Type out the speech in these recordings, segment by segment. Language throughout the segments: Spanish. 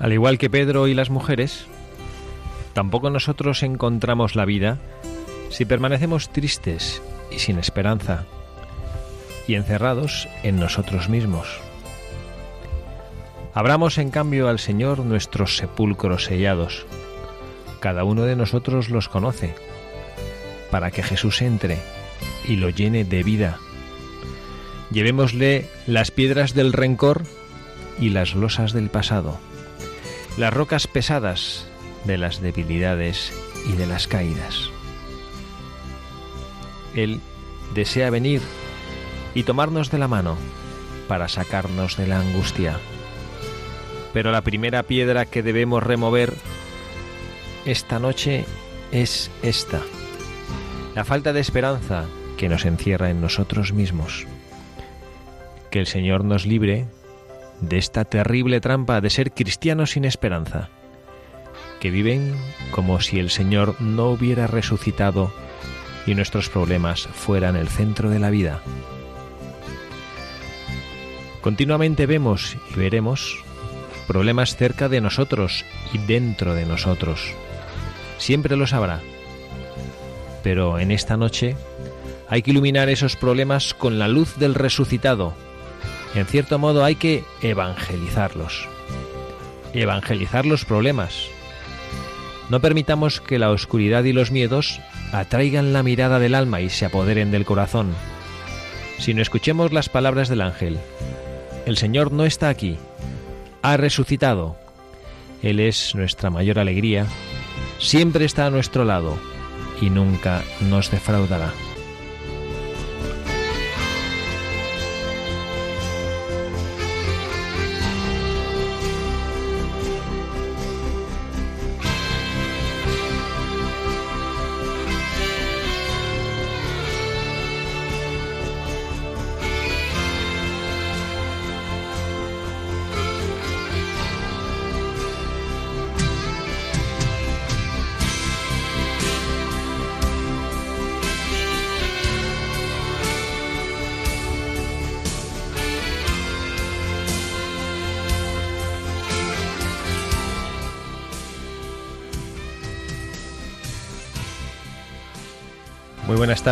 Al igual que Pedro y las mujeres, tampoco nosotros encontramos la vida si permanecemos tristes y sin esperanza y encerrados en nosotros mismos. Abramos en cambio al Señor nuestros sepulcros sellados. Cada uno de nosotros los conoce, para que Jesús entre y lo llene de vida. Llevémosle las piedras del rencor y las losas del pasado las rocas pesadas de las debilidades y de las caídas. Él desea venir y tomarnos de la mano para sacarnos de la angustia. Pero la primera piedra que debemos remover esta noche es esta, la falta de esperanza que nos encierra en nosotros mismos. Que el Señor nos libre de esta terrible trampa de ser cristianos sin esperanza, que viven como si el Señor no hubiera resucitado y nuestros problemas fueran el centro de la vida. Continuamente vemos y veremos problemas cerca de nosotros y dentro de nosotros. Siempre los habrá. Pero en esta noche hay que iluminar esos problemas con la luz del resucitado en cierto modo hay que evangelizarlos. Evangelizar los problemas. No permitamos que la oscuridad y los miedos atraigan la mirada del alma y se apoderen del corazón, sino escuchemos las palabras del ángel. El Señor no está aquí, ha resucitado. Él es nuestra mayor alegría, siempre está a nuestro lado y nunca nos defraudará.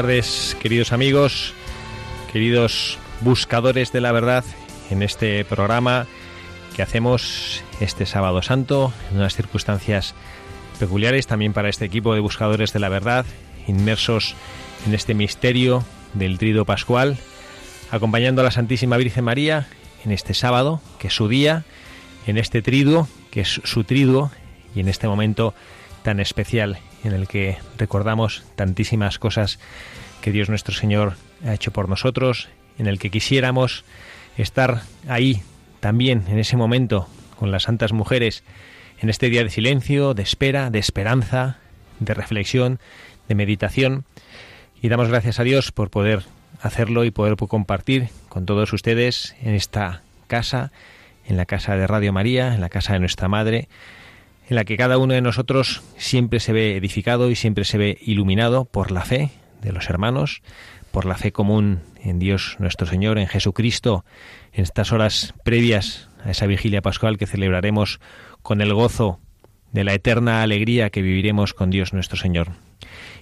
Tardes, queridos amigos, queridos buscadores de la verdad, en este programa que hacemos este sábado santo, en unas circunstancias peculiares también para este equipo de buscadores de la verdad, inmersos en este misterio del trido pascual, acompañando a la Santísima Virgen María en este sábado, que es su día, en este triduo, que es su triduo, y en este momento tan especial en el que recordamos tantísimas cosas que Dios nuestro Señor ha hecho por nosotros, en el que quisiéramos estar ahí también en ese momento con las santas mujeres, en este día de silencio, de espera, de esperanza, de reflexión, de meditación. Y damos gracias a Dios por poder hacerlo y poder compartir con todos ustedes en esta casa, en la casa de Radio María, en la casa de nuestra Madre, en la que cada uno de nosotros siempre se ve edificado y siempre se ve iluminado por la fe de los hermanos, por la fe común en Dios nuestro Señor, en Jesucristo, en estas horas previas a esa vigilia pascual que celebraremos con el gozo de la eterna alegría que viviremos con Dios nuestro Señor.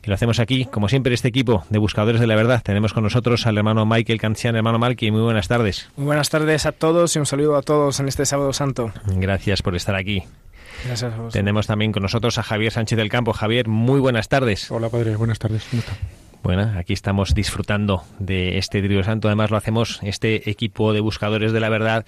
Y lo hacemos aquí, como siempre, este equipo de buscadores de la verdad. Tenemos con nosotros al hermano Michael Cancian. Hermano Malky, muy buenas tardes. Muy buenas tardes a todos y un saludo a todos en este sábado santo. Gracias por estar aquí. Gracias a vos. Tenemos también con nosotros a Javier Sánchez del Campo. Javier, muy buenas tardes. Hola, padre, buenas tardes. ¿Cómo está? Bueno, aquí estamos disfrutando de este Trío Santo. Además, lo hacemos, este equipo de buscadores de la verdad,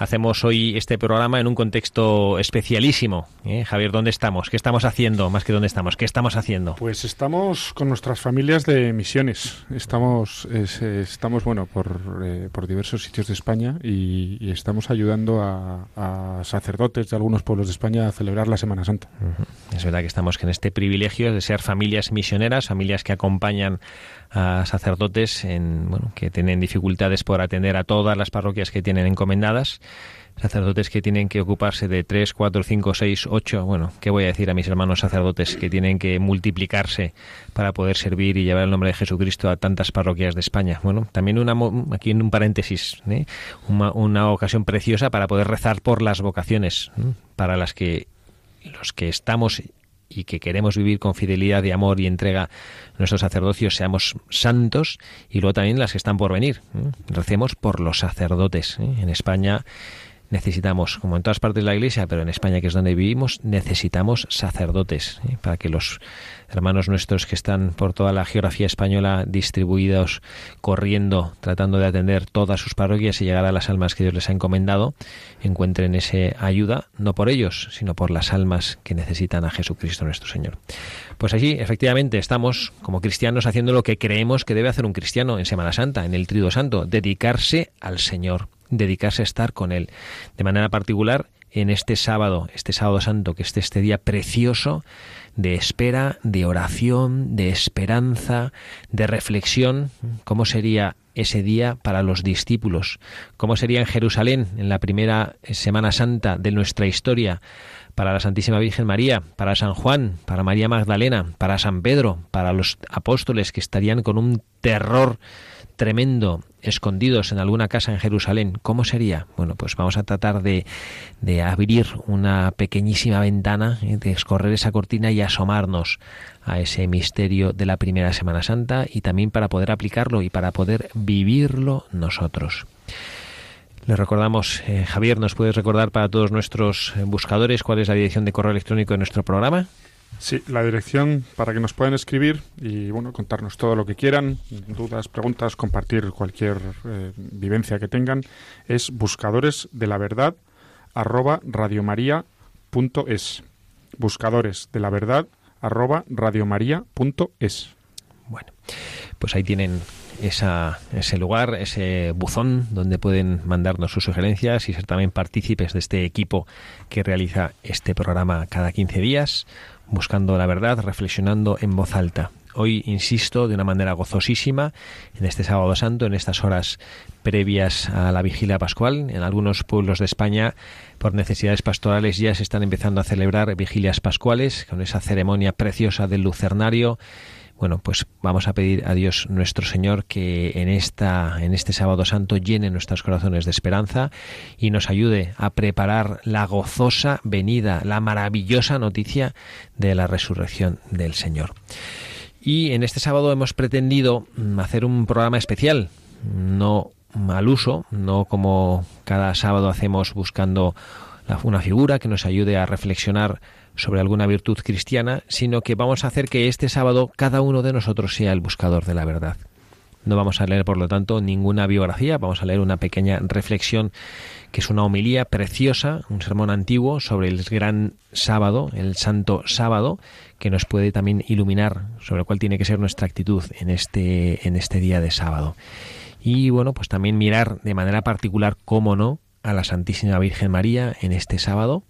Hacemos hoy este programa en un contexto especialísimo. ¿eh? Javier, ¿dónde estamos? ¿Qué estamos haciendo? Más que dónde estamos, ¿qué estamos haciendo? Pues estamos con nuestras familias de misiones. Estamos, es, estamos bueno, por, eh, por diversos sitios de España y, y estamos ayudando a, a, sacerdotes de algunos pueblos de España a celebrar la Semana Santa. Uh -huh. Es verdad que estamos en este privilegio de ser familias misioneras, familias que acompañan a sacerdotes en, bueno, que tienen dificultades por atender a todas las parroquias que tienen encomendadas, sacerdotes que tienen que ocuparse de tres, cuatro, cinco, seis, ocho, bueno, ¿qué voy a decir a mis hermanos sacerdotes que tienen que multiplicarse para poder servir y llevar el nombre de Jesucristo a tantas parroquias de España? Bueno, también una, aquí en un paréntesis, ¿eh? una, ocasión preciosa para poder rezar por las vocaciones, para las que los que estamos y que queremos vivir con fidelidad y amor y entrega nuestros sacerdocios seamos santos y luego también las que están por venir. ¿eh? Recemos por los sacerdotes. ¿eh? En España necesitamos, como en todas partes de la Iglesia, pero en España, que es donde vivimos, necesitamos sacerdotes ¿eh? para que los hermanos nuestros que están por toda la geografía española distribuidos, corriendo, tratando de atender todas sus parroquias y llegar a las almas que Dios les ha encomendado, encuentren esa ayuda, no por ellos, sino por las almas que necesitan a Jesucristo nuestro Señor. Pues allí, efectivamente, estamos como cristianos haciendo lo que creemos que debe hacer un cristiano en Semana Santa, en el Trido Santo, dedicarse al Señor, dedicarse a estar con Él. De manera particular, en este sábado, este sábado santo, que es este día precioso de espera, de oración, de esperanza, de reflexión, cómo sería ese día para los discípulos, cómo sería en Jerusalén en la primera Semana Santa de nuestra historia, para la Santísima Virgen María, para San Juan, para María Magdalena, para San Pedro, para los apóstoles que estarían con un terror tremendo, escondidos en alguna casa en Jerusalén, ¿cómo sería? Bueno, pues vamos a tratar de, de abrir una pequeñísima ventana, ¿eh? de escorrer esa cortina y asomarnos a ese misterio de la primera Semana Santa y también para poder aplicarlo y para poder vivirlo nosotros. Les recordamos, eh, Javier, ¿nos puedes recordar para todos nuestros buscadores cuál es la dirección de correo electrónico de nuestro programa? Sí, la dirección para que nos puedan escribir y bueno, contarnos todo lo que quieran, dudas, preguntas, compartir cualquier eh, vivencia que tengan, es buscadores de la verdad arroba radiomaria.es. Buscadores de la verdad arroba radiomaria.es. Bueno, pues ahí tienen esa, ese lugar, ese buzón donde pueden mandarnos sus sugerencias y ser también partícipes de este equipo que realiza este programa cada 15 días buscando la verdad, reflexionando en voz alta. Hoy, insisto, de una manera gozosísima, en este sábado santo, en estas horas previas a la vigilia pascual, en algunos pueblos de España, por necesidades pastorales, ya se están empezando a celebrar vigilias pascuales, con esa ceremonia preciosa del lucernario, bueno, pues vamos a pedir a Dios nuestro Señor que en esta en este sábado santo llene nuestros corazones de esperanza y nos ayude a preparar la gozosa venida, la maravillosa noticia de la resurrección del Señor. Y en este sábado hemos pretendido hacer un programa especial, no al uso, no como cada sábado hacemos buscando una figura que nos ayude a reflexionar sobre alguna virtud cristiana, sino que vamos a hacer que este sábado cada uno de nosotros sea el buscador de la verdad. No vamos a leer, por lo tanto, ninguna biografía, vamos a leer una pequeña reflexión que es una homilía preciosa, un sermón antiguo sobre el gran sábado, el santo sábado, que nos puede también iluminar sobre cuál tiene que ser nuestra actitud en este, en este día de sábado. Y bueno, pues también mirar de manera particular, cómo no, a la Santísima Virgen María en este sábado,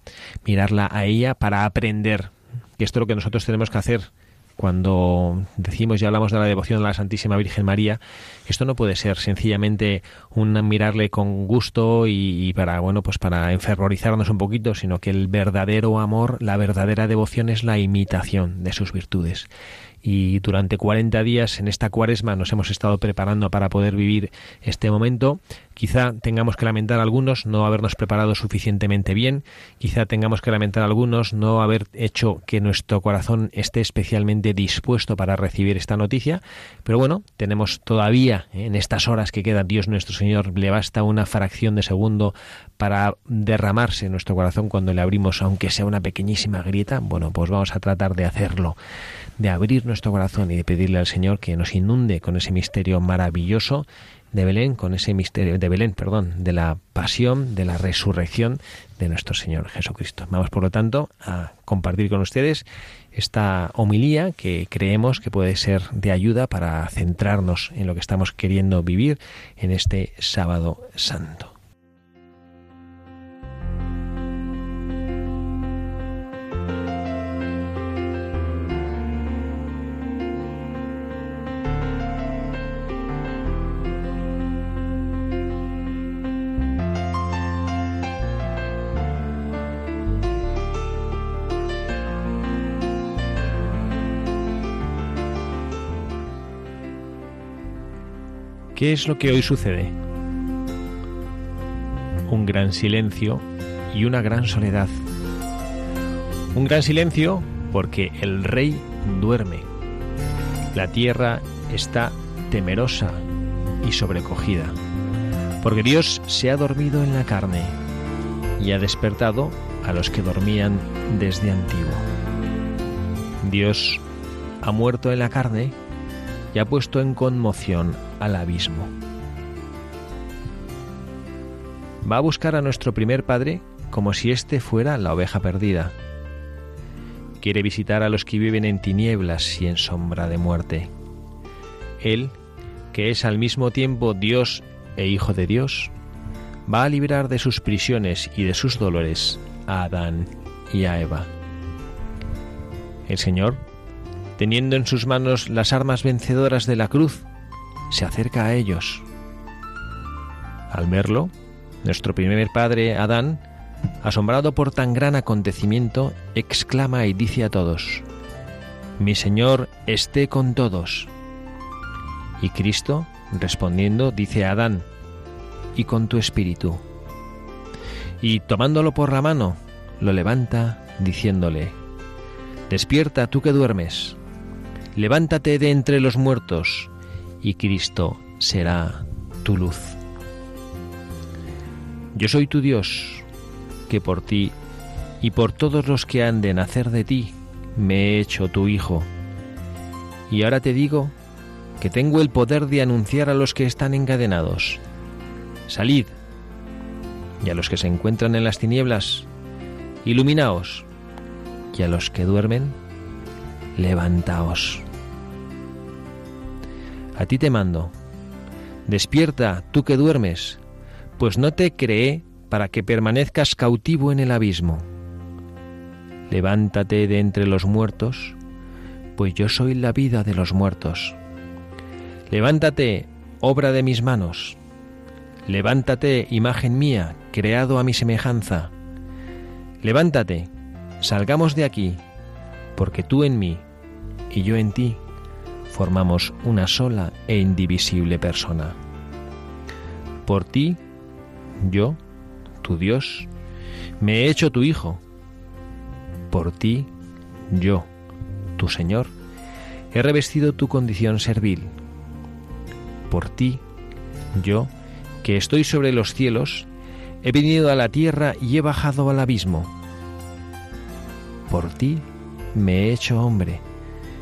mirarla a ella para aprender, que esto es lo que nosotros tenemos que hacer cuando decimos y hablamos de la devoción a la Santísima Virgen María, esto no puede ser sencillamente un mirarle con gusto y, y, para bueno pues para enfervorizarnos un poquito, sino que el verdadero amor, la verdadera devoción es la imitación de sus virtudes. Y durante 40 días en esta cuaresma nos hemos estado preparando para poder vivir este momento. Quizá tengamos que lamentar algunos no habernos preparado suficientemente bien, quizá tengamos que lamentar algunos no haber hecho que nuestro corazón esté especialmente dispuesto para recibir esta noticia, pero bueno, tenemos todavía ¿eh? en estas horas que queda Dios nuestro Señor, le basta una fracción de segundo para derramarse en nuestro corazón cuando le abrimos, aunque sea una pequeñísima grieta, bueno, pues vamos a tratar de hacerlo, de abrir nuestro corazón y de pedirle al Señor que nos inunde con ese misterio maravilloso de Belén, con ese misterio de Belén, perdón, de la pasión, de la resurrección de nuestro Señor Jesucristo. Vamos, por lo tanto, a compartir con ustedes esta homilía que creemos que puede ser de ayuda para centrarnos en lo que estamos queriendo vivir en este sábado santo. ¿Qué es lo que hoy sucede? Un gran silencio y una gran soledad. Un gran silencio porque el rey duerme. La tierra está temerosa y sobrecogida, porque Dios se ha dormido en la carne y ha despertado a los que dormían desde antiguo. Dios ha muerto en la carne y ha puesto en conmoción al abismo. Va a buscar a nuestro primer padre como si éste fuera la oveja perdida. Quiere visitar a los que viven en tinieblas y en sombra de muerte. Él, que es al mismo tiempo Dios e Hijo de Dios, va a liberar de sus prisiones y de sus dolores a Adán y a Eva. El Señor teniendo en sus manos las armas vencedoras de la cruz, se acerca a ellos. Al verlo, nuestro primer padre, Adán, asombrado por tan gran acontecimiento, exclama y dice a todos, Mi Señor esté con todos. Y Cristo, respondiendo, dice a Adán, y con tu espíritu. Y tomándolo por la mano, lo levanta, diciéndole, Despierta tú que duermes, levántate de entre los muertos, y Cristo será tu luz. Yo soy tu Dios, que por ti y por todos los que han de nacer de ti, me he hecho tu Hijo. Y ahora te digo que tengo el poder de anunciar a los que están encadenados, salid, y a los que se encuentran en las tinieblas, iluminaos, y a los que duermen, levantaos. A ti te mando, despierta tú que duermes, pues no te creé para que permanezcas cautivo en el abismo. Levántate de entre los muertos, pues yo soy la vida de los muertos. Levántate, obra de mis manos. Levántate, imagen mía, creado a mi semejanza. Levántate, salgamos de aquí, porque tú en mí y yo en ti formamos una sola e indivisible persona. Por ti, yo, tu Dios, me he hecho tu Hijo. Por ti, yo, tu Señor, he revestido tu condición servil. Por ti, yo, que estoy sobre los cielos, he venido a la tierra y he bajado al abismo. Por ti me he hecho hombre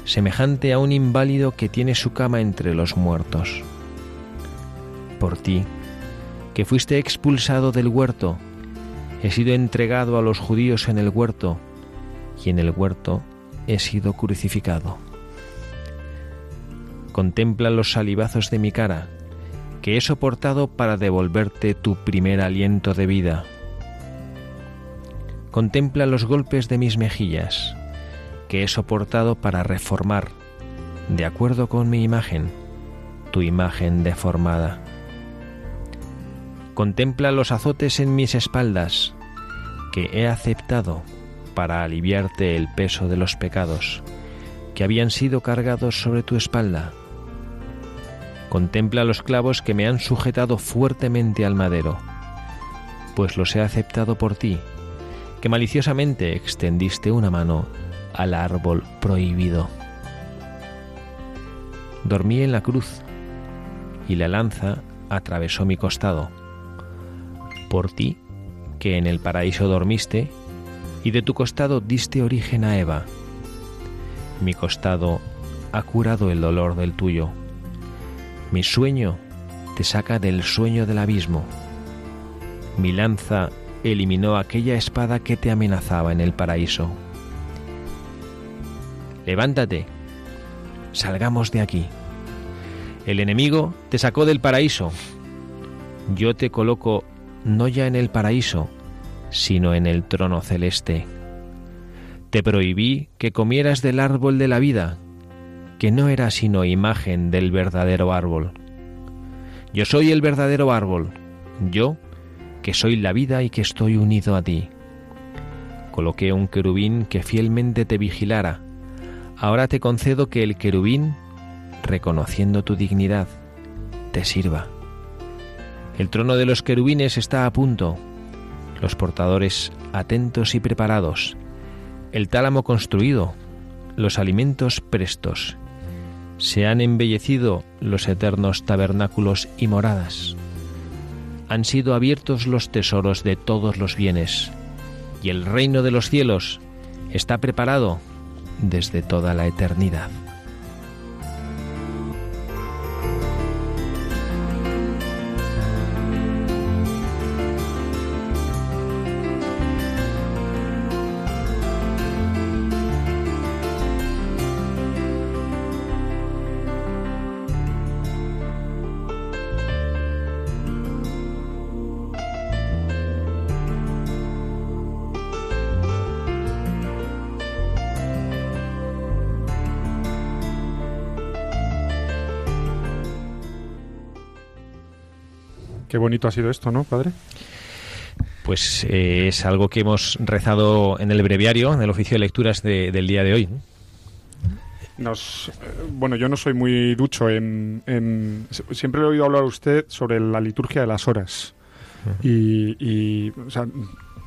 semejante a un inválido que tiene su cama entre los muertos. Por ti, que fuiste expulsado del huerto, he sido entregado a los judíos en el huerto, y en el huerto he sido crucificado. Contempla los salivazos de mi cara, que he soportado para devolverte tu primer aliento de vida. Contempla los golpes de mis mejillas, que he soportado para reformar, de acuerdo con mi imagen, tu imagen deformada. Contempla los azotes en mis espaldas, que he aceptado para aliviarte el peso de los pecados, que habían sido cargados sobre tu espalda. Contempla los clavos que me han sujetado fuertemente al madero, pues los he aceptado por ti, que maliciosamente extendiste una mano al árbol prohibido. Dormí en la cruz y la lanza atravesó mi costado. Por ti, que en el paraíso dormiste, y de tu costado diste origen a Eva. Mi costado ha curado el dolor del tuyo. Mi sueño te saca del sueño del abismo. Mi lanza eliminó aquella espada que te amenazaba en el paraíso. Levántate, salgamos de aquí. El enemigo te sacó del paraíso. Yo te coloco no ya en el paraíso, sino en el trono celeste. Te prohibí que comieras del árbol de la vida, que no era sino imagen del verdadero árbol. Yo soy el verdadero árbol, yo, que soy la vida y que estoy unido a ti. Coloqué un querubín que fielmente te vigilara. Ahora te concedo que el querubín, reconociendo tu dignidad, te sirva. El trono de los querubines está a punto, los portadores atentos y preparados, el tálamo construido, los alimentos prestos. Se han embellecido los eternos tabernáculos y moradas. Han sido abiertos los tesoros de todos los bienes, y el reino de los cielos está preparado desde toda la eternidad. Qué bonito ha sido esto, ¿no, padre? Pues eh, es algo que hemos rezado en el breviario, en el oficio de lecturas de, del día de hoy. Nos, eh, bueno, yo no soy muy ducho en, en, Siempre he oído hablar a usted sobre la liturgia de las horas. Y, y o sea,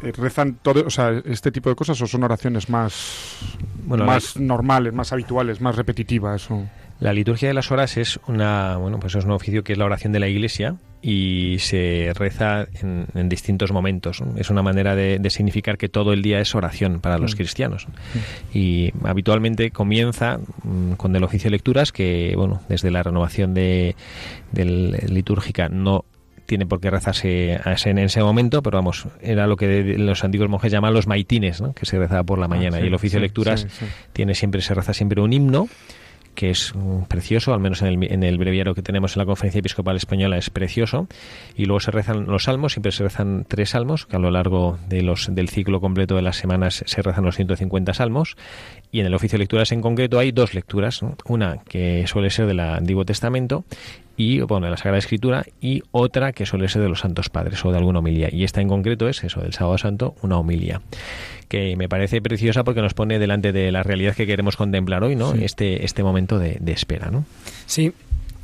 rezan todo, o sea, este tipo de cosas o son oraciones más, bueno, más la... normales, más habituales, más repetitivas. O... La liturgia de las horas es una, bueno, pues es un oficio que es la oración de la Iglesia y se reza en, en distintos momentos. Es una manera de, de, significar que todo el día es oración para los mm. cristianos. Mm. Y habitualmente comienza mm, con el oficio de lecturas que, bueno, desde la renovación de, litúrgica no tiene por qué rezarse en ese momento, pero vamos, era lo que los antiguos monjes llamaban los maitines, ¿no? que se rezaba por la mañana. Ah, sí, y el oficio sí, de lecturas sí, tiene siempre, se reza siempre un himno que es precioso, al menos en el, en el, breviario que tenemos en la Conferencia Episcopal Española es precioso, y luego se rezan los salmos, siempre se rezan tres salmos, que a lo largo de los, del ciclo completo de las semanas se rezan los 150 salmos, y en el oficio de lecturas en concreto hay dos lecturas, ¿no? una que suele ser del Antiguo Testamento y bueno, de la Sagrada Escritura y otra que suele ser de los Santos Padres o de alguna homilía. Y esta en concreto es eso, del Sábado Santo, una homilía que me parece preciosa porque nos pone delante de la realidad que queremos contemplar hoy, ¿no? Sí. Este, este momento de, de, espera, ¿no? Sí,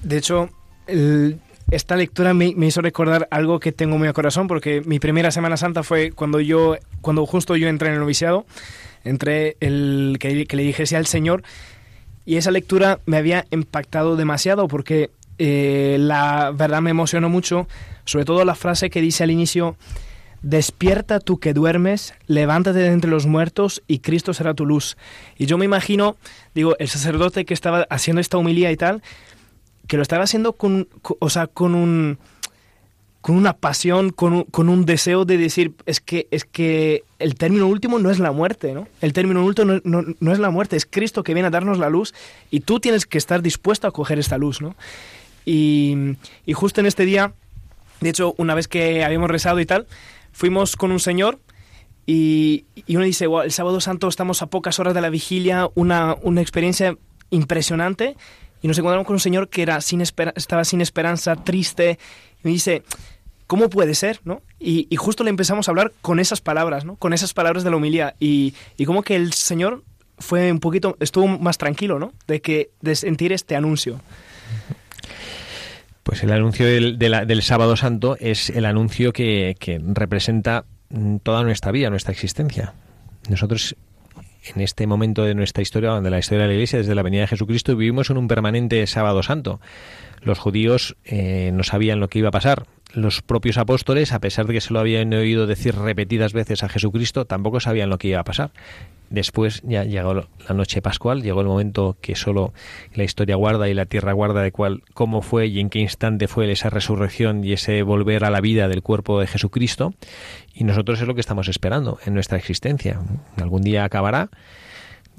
de hecho, el, esta lectura me, me, hizo recordar algo que tengo muy a corazón porque mi primera Semana Santa fue cuando yo, cuando justo yo entré en el noviciado, entré el que, le dije sí al Señor y esa lectura me había impactado demasiado porque eh, la verdad me emocionó mucho, sobre todo la frase que dice al inicio, despierta tú que duermes, levántate de entre los muertos y Cristo será tu luz. Y yo me imagino, digo, el sacerdote que estaba haciendo esta humilía y tal, que lo estaba haciendo con, con o sea, con un con una pasión, con un, con un, deseo de decir, es que, es que el término último no es la muerte, ¿no? El término último no, no, no es la muerte, es Cristo que viene a darnos la luz y tú tienes que estar dispuesto a coger esta luz, ¿no? Y, y justo en este día, de hecho, una vez que habíamos rezado y tal, fuimos con un señor y, y uno dice, wow, el sábado santo estamos a pocas horas de la vigilia, una, una experiencia impresionante. Y nos encontramos con un señor que era sin estaba sin esperanza, triste. Y me dice, ¿cómo puede ser? ¿no? Y, y, justo le empezamos a hablar con esas palabras, ¿no? con esas palabras de la humildad. Y, y como que el Señor fue un poquito, estuvo más tranquilo, ¿no? De que de sentir este anuncio. Pues el anuncio del, Sábado Santo es el anuncio que, que representa mm, toda nuestra vida, nuestra existencia. Nosotros en este momento de nuestra historia, de la historia de la Iglesia, desde la venida de Jesucristo, vivimos en un permanente sábado santo. Los judíos eh, no sabían lo que iba a pasar. Los propios apóstoles, a pesar de que se lo habían oído decir repetidas veces a Jesucristo, tampoco sabían lo que iba a pasar. Después ya llegó la noche pascual, llegó el momento que solo la historia guarda y la tierra guarda de cuál, cómo fue y en qué instante fue esa resurrección y ese volver a la vida del cuerpo de Jesucristo. Y nosotros es lo que estamos esperando en nuestra existencia. Algún día acabará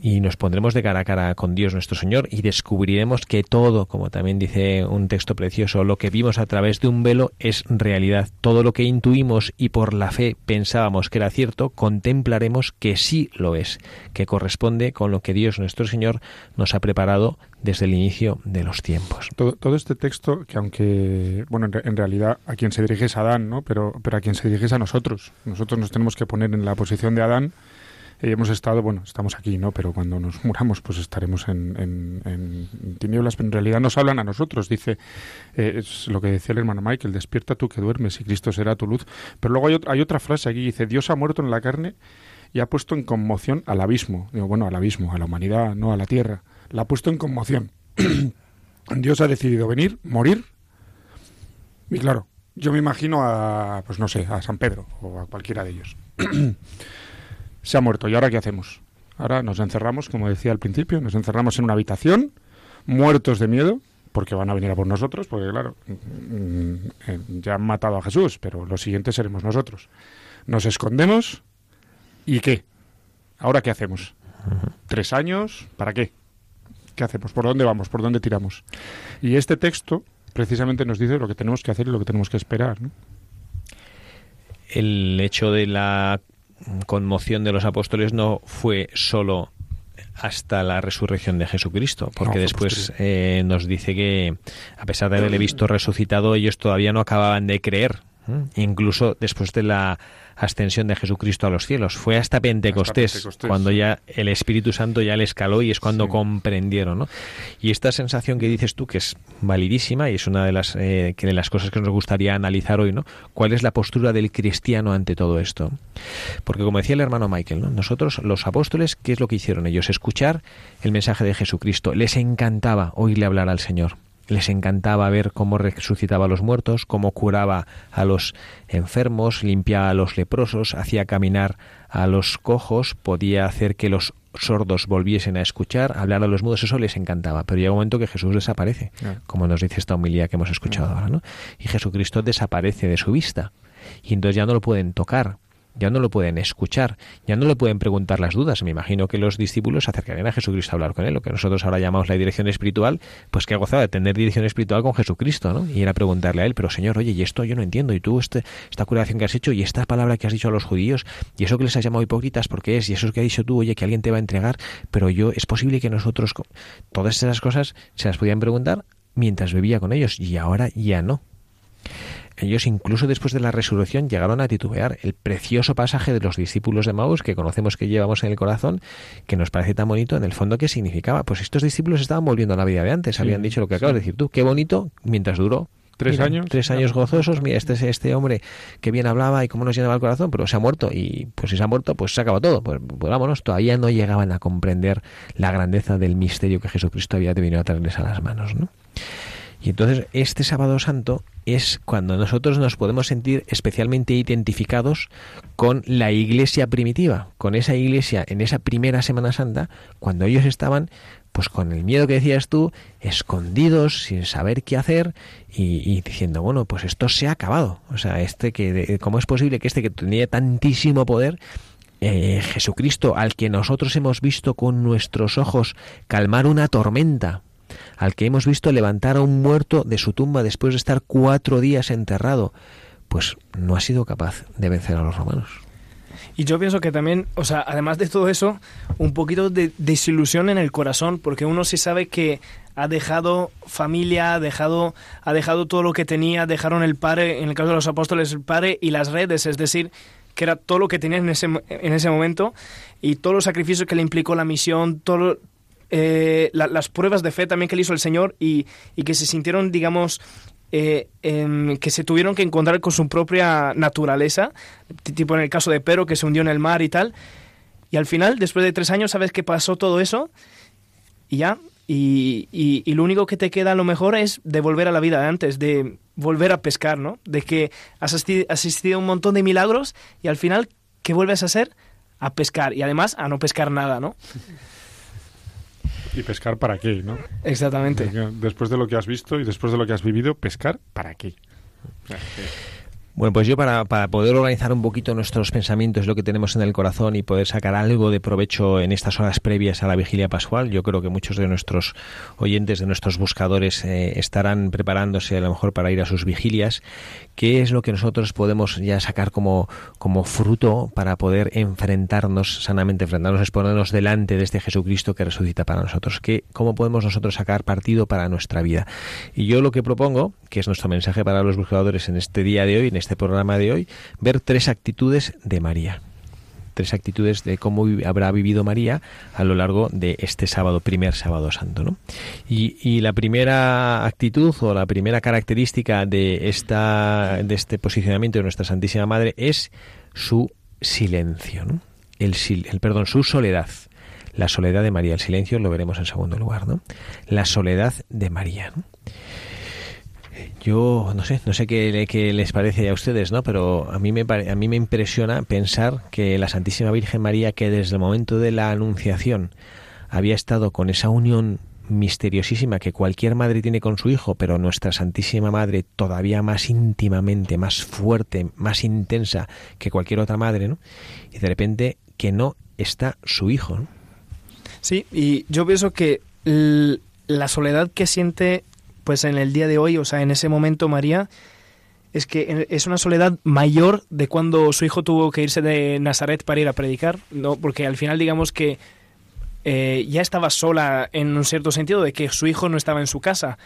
y nos pondremos de cara a cara con Dios nuestro Señor y descubriremos que todo, como también dice un texto precioso, lo que vimos a través de un velo es realidad. Todo lo que intuimos y por la fe pensábamos que era cierto, contemplaremos que sí lo es, que corresponde con lo que Dios nuestro Señor nos ha preparado desde el inicio de los tiempos. Todo, este texto, que aunque, bueno, en, realidad a quien se dirige es Adán, ¿no? Pero, pero a quien se dirige es a nosotros. Nosotros nos tenemos que poner en la posición de Adán hemos estado, bueno, estamos aquí, ¿no? Pero cuando nos muramos, pues estaremos en, en, tinieblas, pero en realidad nos hablan a nosotros. Dice, eh, es lo que decía el hermano Michael, despierta tú que duermes y Cristo será tu luz. Pero luego hay, hay otra frase aquí, dice, Dios ha muerto en la carne y ha puesto en conmoción al abismo. Digo, bueno, al abismo, a la humanidad, no a la tierra. La ha puesto en conmoción. Dios ha decidido venir, morir. Y claro, yo me imagino a, pues no sé, a San Pedro o a cualquiera de ellos. se ha muerto. ¿Y ahora qué hacemos? Ahora nos encerramos, como decía al principio, nos encerramos en una habitación, muertos de miedo, porque van a venir a por nosotros, porque claro, mm, eh, ya han matado a Jesús, pero los siguientes seremos nosotros. Nos escondemos y ¿qué? ¿Ahora qué hacemos? ¿Tres años? ¿Para qué? ¿Qué hacemos? ¿Por dónde vamos? ¿Por dónde tiramos? Y este texto precisamente nos dice lo que tenemos que hacer y lo que tenemos que esperar. El hecho de la conmoción de los apóstoles no fue solo hasta la resurrección de Jesucristo, porque después eh, nos dice que a pesar de haberle visto resucitado, ellos todavía no acababan de creer, incluso después de la ascensión de Jesucristo a los cielos. Fue hasta Pentecostés, cuando ya el Espíritu Santo ya le escaló y es cuando comprendieron. ¿no? Y esta sensación que dices tú, que es validísima y es una de las, eh, que de las cosas que nos gustaría analizar hoy, ¿no? ¿Cuál es la postura del cristiano ante todo esto? Porque como decía el hermano Michael, ¿no? nosotros los apóstoles, ¿qué es lo que hicieron ellos? Escuchar el mensaje de Jesucristo. Les encantaba oírle hablar al Señor les encantaba ver cómo resucitaba a los muertos, cómo curaba a los enfermos, limpiaba a los leprosos, hacía caminar a los cojos, podía hacer que los sordos volviesen a escuchar, hablar a los mudos, eso les encantaba. Pero llega un momento que Jesús desaparece, como nos dice esta homilía que hemos escuchado ahora, ¿no? Y Jesucristo desaparece de su vista. Y entonces ya no lo pueden tocar, ya no lo pueden escuchar, ya no le pueden preguntar las dudas. Me imagino que los discípulos se acercarían a Jesucristo a hablar con él, lo que nosotros ahora llamamos la dirección espiritual, pues que gozaba de tener dirección espiritual con Jesucristo, ¿no? Y era preguntarle a él, pero Señor, oye, y esto yo no entiendo, y tú este, esta curación que has hecho, y esta palabra que has dicho a los judíos, y eso que les has llamado hipócritas, porque es? Y eso que has dicho tú, oye, que alguien te va a entregar, pero yo, es posible que nosotros, todas esas cosas se las podían preguntar mientras vivía con ellos, y ahora ya no. Ellos incluso después de la resurrección llegaron a titubear. El precioso pasaje de los discípulos de Maús que conocemos que llevamos en el corazón, que nos parece tan bonito, en el fondo, ¿qué significaba? Pues estos discípulos estaban volviendo a la vida de antes, habían dicho lo que acabas de decir tú. Qué bonito mientras duró. Tres años. Tres años gozosos. Mira, este es este hombre que bien hablaba y cómo nos llenaba el corazón, pero se ha muerto. Y pues si se ha muerto, pues se acabó todo. Pues, pues, vámonos. Todavía no llegaban a comprender la grandeza del misterio que Jesucristo había venido a traerles a las manos, ¿no? Y entonces este sábado santo es cuando nosotros nos podemos sentir especialmente identificados con la iglesia primitiva, con esa iglesia en esa primera Semana Santa, cuando ellos estaban pues con el miedo que decías tú, escondidos, sin saber qué hacer y, diciendo, bueno, pues esto se ha acabado. O sea, este que, ¿cómo es posible que este que tenía tantísimo poder eh, Jesucristo, al que nosotros hemos visto con nuestros ojos calmar una tormenta, al que hemos visto levantar a un muerto de su tumba después de estar cuatro días enterrado, pues no ha sido capaz de vencer a los romanos. Y yo pienso que también, o sea, además de todo eso, un poquito de desilusión en el corazón, porque uno sí sabe que ha dejado familia, ha dejado, ha dejado todo lo que tenía, dejaron el padre, en el caso de los apóstoles, el padre y las redes, es decir, que era todo lo que tenía en ese, en ese momento y todos los sacrificios que le implicó la misión, todo, eh, las pruebas de fe también que le hizo el Señor y, y que se sintieron, digamos, eh, em, que se tuvieron que encontrar con su propia naturaleza, tipo en el caso de Pedro que se hundió en el mar y tal. Y al final, después de tres años, sabes que pasó todo eso y ya. Y, y, lo único que te queda a lo mejor es de volver a la vida de antes, de volver a pescar, ¿no? De que has asistido a un montón de milagros y al final, ¿qué vuelves a hacer? A pescar y además a no pescar nada, ¿no? ¿Y pescar para qué, no? Exactamente. Después de lo que has visto y después de lo que has vivido, pescar para qué. Bueno, pues yo para, para, poder organizar un poquito nuestros pensamientos, lo que tenemos en el corazón y poder sacar algo de provecho en estas horas previas a la vigilia pascual, yo creo que muchos de nuestros oyentes, de nuestros buscadores, eh, estarán preparándose a lo mejor para ir a sus vigilias. ¿Qué es lo que nosotros podemos ya sacar como, como fruto para poder enfrentarnos sanamente, enfrentarnos, exponernos delante de este Jesucristo que resucita para nosotros? ¿Qué, ¿Cómo podemos nosotros sacar partido para nuestra vida? Y yo lo que propongo, que es nuestro mensaje para los buscadores en este día de hoy, en este programa de hoy, ver tres actitudes de María. Tres actitudes de cómo habrá vivido María a lo largo de este sábado, primer sábado santo. ¿no? Y, la primera actitud o la primera característica de, esta, de este posicionamiento de nuestra Santísima Madre es su silencio, ¿no? el, el, perdón, su soledad. La soledad de María, el silencio lo veremos en segundo lugar, ¿no? La soledad de María. Yo no sé, no sé qué, qué, les parece a ustedes, ¿no? Pero a mí me a mí me impresiona pensar que la Santísima Virgen María, que desde el momento de la Anunciación había estado con esa unión misteriosísima que cualquier madre tiene con su hijo, pero nuestra Santísima Madre todavía más íntimamente, más fuerte, más intensa que cualquier otra madre, ¿no? Y de repente que no está su hijo, ¿no? Sí, y yo pienso que la soledad que siente pues en el día de hoy, o sea, en ese momento María, es que es una soledad mayor de cuando su hijo tuvo que irse de Nazaret para ir a predicar, ¿no? Porque al final digamos que eh, ya estaba sola en un cierto sentido de que su hijo no estaba en su casa.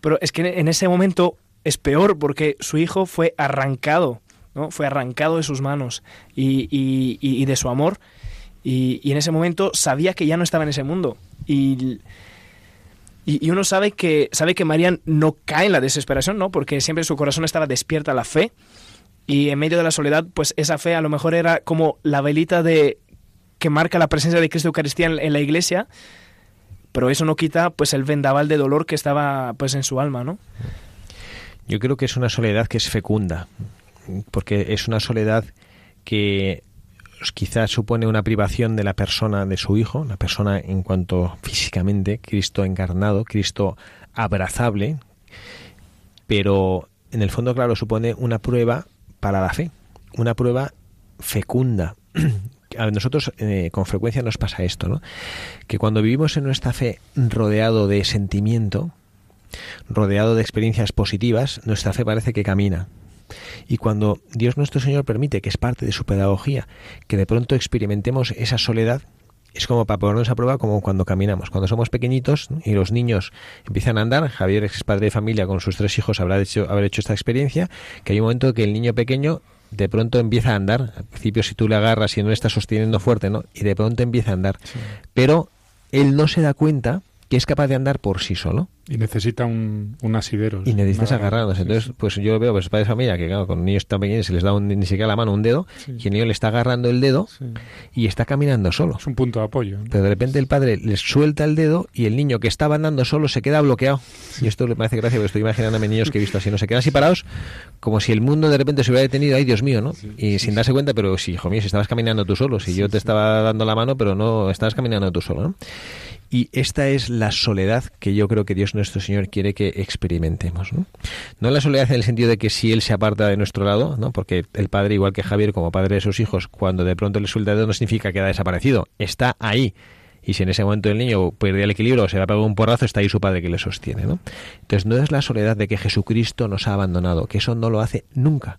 Pero es que en ese momento es peor porque su hijo fue arrancado, ¿no? Fue arrancado de sus manos y, y de su amor. Y, en ese momento sabía que ya no estaba en ese mundo. Y y, uno sabe que, sabe que María no cae en la desesperación, ¿no? Porque siempre su corazón estaba despierta a la fe. Y en medio de la soledad, pues esa fe a lo mejor era como la velita de que marca la presencia de Cristo Eucaristía en, la iglesia, pero eso no quita pues el vendaval de dolor que estaba pues en su alma, ¿no? Yo creo que es una soledad que es fecunda, porque es una soledad que quizás supone una privación de la persona de su hijo, la persona en cuanto físicamente, Cristo encarnado, Cristo abrazable, pero en el fondo, claro, supone una prueba para la fe, una prueba fecunda. A nosotros eh, con frecuencia nos pasa esto, ¿no? Que cuando vivimos en nuestra fe rodeado de sentimiento, rodeado de experiencias positivas, nuestra fe parece que camina, y cuando Dios nuestro Señor permite, que es parte de su pedagogía, que de pronto experimentemos esa soledad, es como para ponernos a prueba como cuando caminamos. Cuando somos pequeñitos y los niños empiezan a andar, Javier es padre de familia con sus tres hijos habrá hecho, haber hecho esta experiencia, que hay un momento que el niño pequeño de pronto empieza a andar. Al principio si tú le agarras y no le estás sosteniendo fuerte, ¿no? Y de pronto empieza a andar. Pero él no se da cuenta que es capaz de andar por sí solo. Y necesita un, un asidero. Y necesitas agarrarnos. Entonces, pues yo veo pues, padres de familia que, claro, con niños tan pequeños se les da ni siquiera la mano un dedo, y el niño le está agarrando el dedo y está caminando solo. Es un punto de apoyo. Pero de repente el padre le suelta el dedo y el niño que estaba andando solo se queda bloqueado. Y esto le parece gracia porque estoy imaginándome niños que he visto así, no se quedan así parados, como si el mundo de repente se hubiera detenido. Ay, Dios mío, ¿no? y sin darse cuenta, pero sí, hijo mío, si estabas caminando tú solo, si yo te estaba dando la mano, pero no estabas caminando tú solo, ¿no? Y esta es la soledad que yo creo que Dios nuestro Señor quiere que experimentemos. ¿no? no la soledad en el sentido de que si Él se aparta de nuestro lado, ¿no? porque el Padre, igual que Javier, como padre de sus hijos, cuando de pronto le suelta el dedo no significa que ha desaparecido, está ahí. Y si en ese momento el niño pierde el equilibrio o se va a pegar un porrazo, está ahí su padre que le sostiene. Entonces no es la soledad de que Jesucristo nos ha abandonado, que eso no lo hace nunca.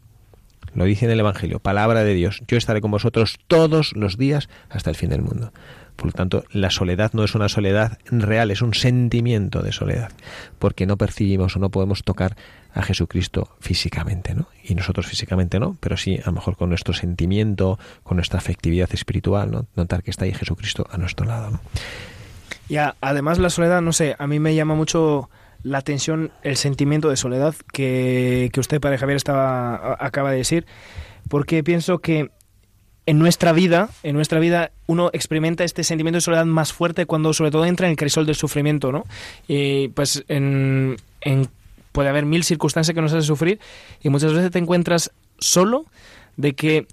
Lo dice en el Evangelio, palabra de Dios. Yo estaré con vosotros todos los días hasta el fin del mundo. Por lo tanto, la soledad no es una soledad real, es un sentimiento de soledad, porque no percibimos o no podemos tocar a Jesucristo físicamente, ¿no? Y nosotros físicamente no, pero sí a lo mejor con nuestro sentimiento, con nuestra afectividad espiritual, ¿no? Notar que está ahí Jesucristo a nuestro lado, ¿no? Además la soledad, no sé, a mí me llama mucho la tensión, el sentimiento de soledad que, que usted, Padre Javier, estaba, acaba de decir, porque pienso que en nuestra vida, en nuestra vida, uno experimenta este sentimiento de soledad más fuerte cuando sobre todo entra en el crisol del sufrimiento, ¿no? Y pues en, puede haber mil circunstancias que nos hacen sufrir y muchas veces te encuentras solo de que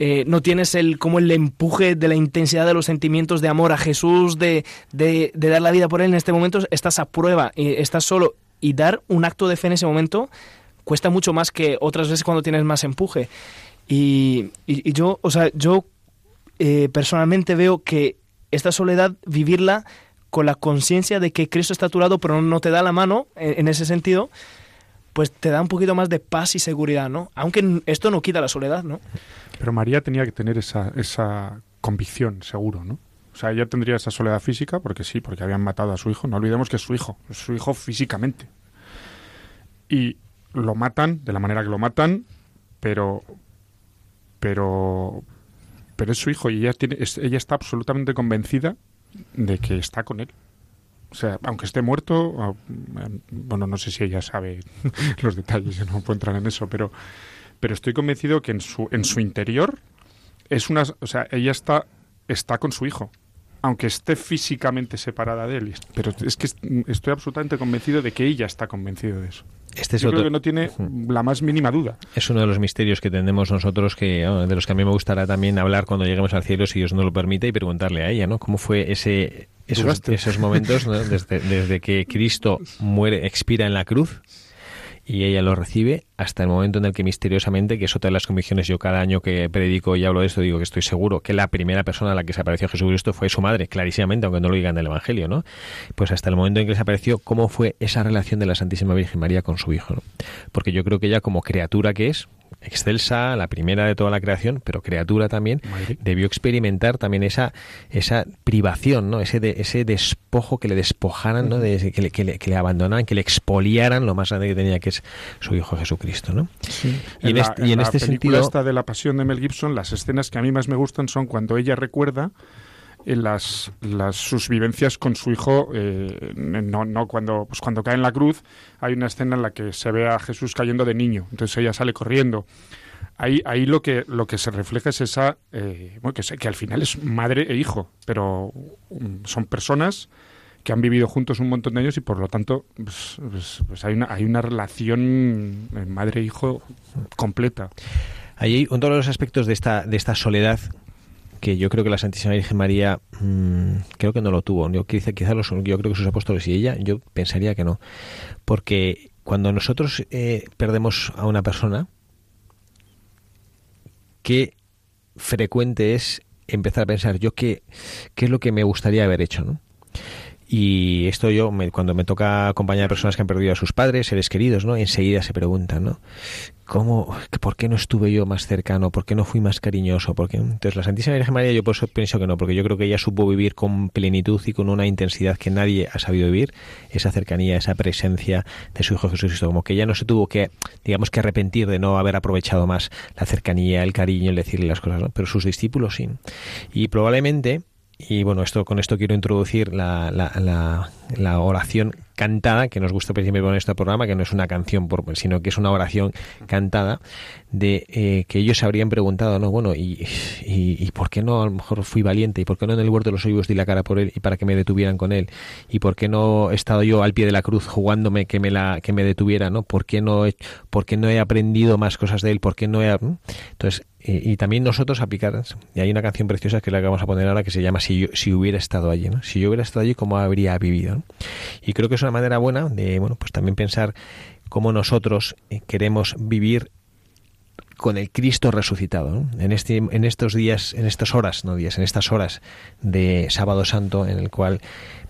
eh, no tienes el como el empuje de la intensidad de los sentimientos de amor a Jesús, de, de, de dar la vida por él en este momento, estás a prueba, y estás solo y dar un acto de fe en ese momento cuesta mucho más que otras veces cuando tienes más empuje. Y, yo, o sea, yo eh, personalmente veo que esta soledad, vivirla con la conciencia de que Cristo está a tu lado, pero no te da la mano en, en, ese sentido, pues te da un poquito más de paz y seguridad, ¿no? Aunque esto no quita la soledad, ¿no? Pero María tenía que tener esa, esa convicción, seguro, ¿no? O sea, ella tendría esa soledad física, porque sí, porque habían matado a su hijo. No olvidemos que es su hijo, es su hijo físicamente. Y lo matan de la manera que lo matan, pero pero pero es su hijo y ella tiene ella está absolutamente convencida de que está con él. O sea aunque esté muerto bueno no sé si ella sabe los detalles no puedo entrar en eso pero pero estoy convencido que en su en su interior es una o sea ella está está con su hijo aunque esté físicamente separada de él. Pero es que estoy absolutamente convencido de que ella está convencida de eso este es Yo otro... creo que no tiene la más mínima duda. Es uno de los misterios que tenemos nosotros, que de los que a mí me gustará también hablar cuando lleguemos al cielo, si Dios nos lo permite, y preguntarle a ella, ¿no? ¿Cómo fue ese esos, esos momentos ¿no? desde, desde que Cristo muere, expira en la cruz? Y ella lo recibe hasta el momento en el que misteriosamente, que es otra de las convicciones, yo cada año que predico y hablo de esto, digo que estoy seguro que la primera persona a la que se apareció Jesucristo fue su madre, clarísimamente, aunque no lo digan en el Evangelio, ¿no? Pues hasta el momento en que se apareció, ¿cómo fue esa relación de la Santísima Virgen María con su hijo? ¿no? Porque yo creo que ella como criatura que es, excelsa, la primera de toda la creación, pero criatura también, Madre. debió experimentar también esa esa privación, ¿no? Ese de, ese despojo que le despojaran, ¿no? De, que, le, que, le, que le abandonaran, que le expoliaran lo más grande que tenía que es su hijo Jesucristo, ¿no? Sí. Y en, en, la, y en, en este sentido esta de la pasión de Mel Gibson, las escenas que a mí más me gustan son cuando ella recuerda las, las, sus vivencias con su hijo, eh, no, no cuando, pues cuando cae en la cruz, hay una escena en la que se ve a Jesús cayendo de niño, entonces ella sale corriendo. Ahí, ahí lo que lo que se refleja es esa eh, que, que al final es madre e hijo, pero um, son personas que han vivido juntos un montón de años y por lo tanto pues, pues, pues hay una hay una relación madre e hijo completa. Hay uno de los aspectos de esta de esta soledad que yo creo que la Santísima Virgen María mmm, creo que no lo tuvo. Yo, quizá, quizá los, yo creo que sus apóstoles y ella, yo pensaría que no. Porque cuando nosotros eh, perdemos a una persona, qué frecuente es empezar a pensar yo qué, qué es lo que me gustaría haber hecho, ¿no? Y esto yo, me, cuando me toca acompañar a personas que han perdido a sus padres, seres queridos, ¿no? Enseguida se preguntan, ¿no? ¿Cómo, ¿Por qué no estuve yo más cercano? ¿Por qué no fui más cariñoso? ¿Por qué? Entonces, la Santísima Virgen María, yo por eso pienso que no, porque yo creo que ella supo vivir con plenitud y con una intensidad que nadie ha sabido vivir, esa cercanía, esa presencia de su Hijo Jesucristo, como que ella no se tuvo que, digamos, que arrepentir de no haber aprovechado más la cercanía, el cariño, el decirle las cosas, ¿no? Pero sus discípulos sí. Y probablemente y bueno, esto con esto quiero introducir la, la, la, la oración cantada, que nos gusta siempre poner este programa, que no es una canción, sino que es una oración cantada, de eh, que ellos habrían preguntado, ¿no? Bueno, y, y, por qué no a lo mejor fui valiente? ¿Y por qué no en el huerto de los olivos di la cara por él y para que me detuvieran con él? ¿Y por qué no he estado yo al pie de la cruz jugándome que me la que me detuviera, ¿no? ¿Por qué no he, por qué no he aprendido más cosas de él? ¿Por qué no he...? Entonces, y, y, también nosotros aplicar, y hay una canción preciosa que la que vamos a poner ahora que se llama Si, yo, si hubiera estado allí, ¿no? Si yo hubiera estado allí, ¿cómo habría vivido? Y creo que es una manera buena de, bueno, pues también pensar cómo nosotros queremos vivir con el Cristo resucitado. En, este, en estos días, en estas horas, no días, en estas horas de Sábado Santo, en el cual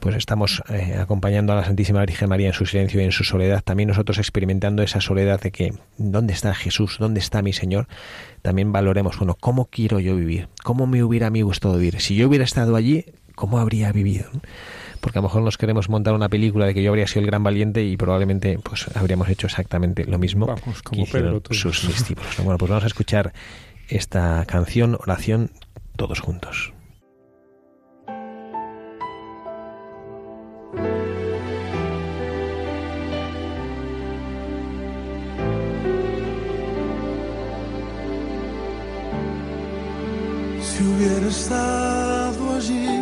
pues estamos eh, acompañando a la Santísima Virgen María en su silencio y en su soledad, también nosotros experimentando esa soledad de que ¿dónde está Jesús? ¿Dónde está mi Señor? También valoremos, bueno, ¿cómo quiero yo vivir? ¿Cómo me hubiera a mí gustado vivir? Si yo hubiera estado allí, ¿cómo habría vivido? Porque a lo mejor nos queremos montar una película de que yo habría sido el gran valiente y probablemente pues habríamos hecho exactamente lo mismo Vamos, que como hicieron Pedro, todos. sus discípulos. Bueno, pues vamos a escuchar esta canción, oración, todos juntos. Si hubiera estado allí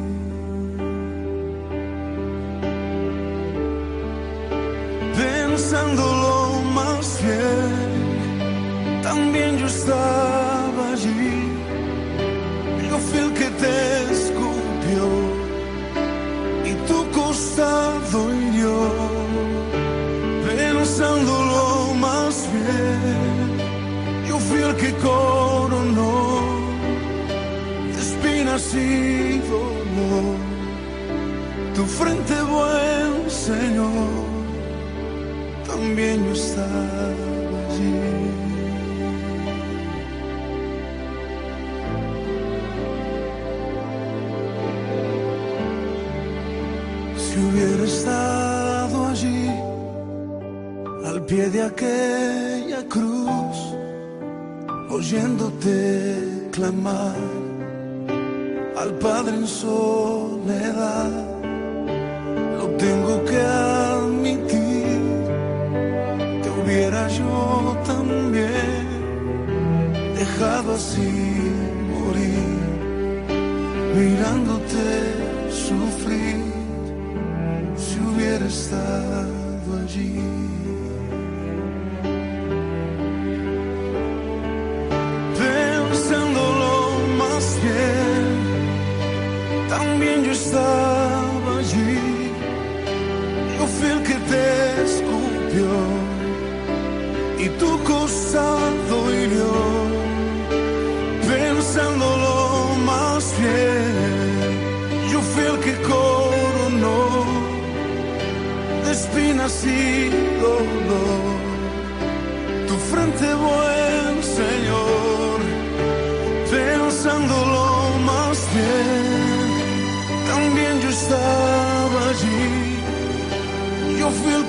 Pensándolo más bien, también yo estaba allí. Yo fui el que te escupió y tu costado hirió. Pensándolo más bien, yo fui el que coronó de espinas y dolor. Tu frente, buen Señor, también yo estaba allí. Si hubiera estado allí, al pie de aquella cruz, oyéndote clamar